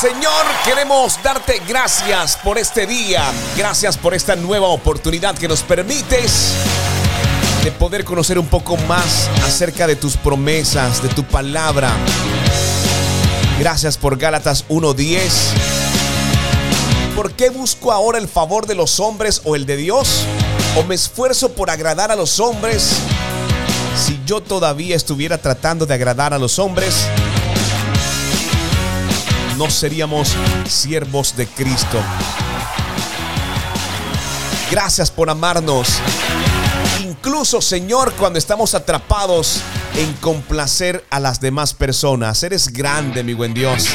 Señor, queremos darte gracias por este día. Gracias por esta nueva oportunidad que nos permites de poder conocer un poco más acerca de tus promesas, de tu palabra. Gracias por Gálatas 1.10. ¿Por qué busco ahora el favor de los hombres o el de Dios? ¿O me esfuerzo por agradar a los hombres? Si yo todavía estuviera tratando de agradar a los hombres, no seríamos siervos de Cristo. Gracias por amarnos. Incluso, Señor, cuando estamos atrapados en complacer a las demás personas. Eres grande, mi buen Dios.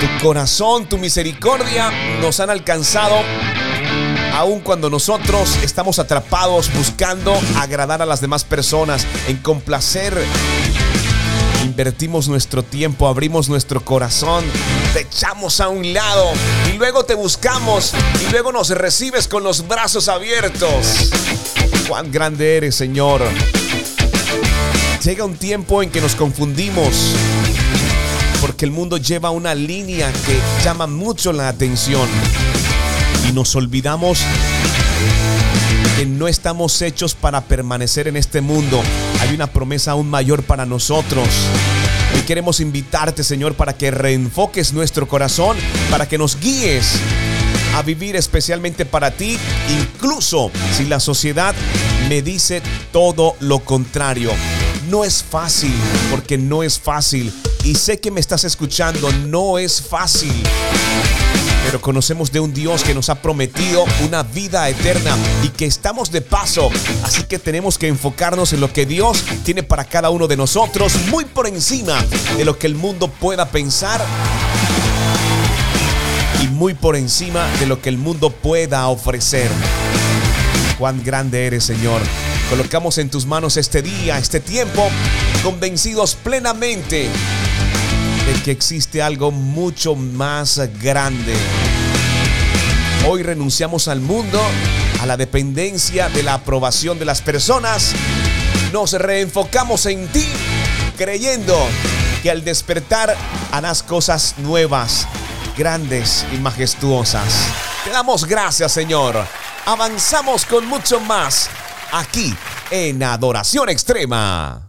Tu corazón, tu misericordia nos han alcanzado aun cuando nosotros estamos atrapados buscando agradar a las demás personas, en complacer invertimos nuestro tiempo, abrimos nuestro corazón, te echamos a un lado y luego te buscamos y luego nos recibes con los brazos abiertos. Cuán grande eres, Señor. Llega un tiempo en que nos confundimos porque el mundo lleva una línea que llama mucho la atención y nos olvidamos que no estamos hechos para permanecer en este mundo. Hay una promesa aún mayor para nosotros. Hoy queremos invitarte, Señor, para que reenfoques nuestro corazón, para que nos guíes a vivir especialmente para ti, incluso si la sociedad me dice todo lo contrario. No es fácil, porque no es fácil. Y sé que me estás escuchando, no es fácil pero conocemos de un Dios que nos ha prometido una vida eterna y que estamos de paso. Así que tenemos que enfocarnos en lo que Dios tiene para cada uno de nosotros, muy por encima de lo que el mundo pueda pensar y muy por encima de lo que el mundo pueda ofrecer. Cuán grande eres, Señor. Colocamos en tus manos este día, este tiempo, convencidos plenamente de que existe algo mucho más grande. Hoy renunciamos al mundo, a la dependencia de la aprobación de las personas. Nos reenfocamos en ti, creyendo que al despertar harás cosas nuevas, grandes y majestuosas. Te damos gracias, Señor. Avanzamos con mucho más aquí en Adoración Extrema.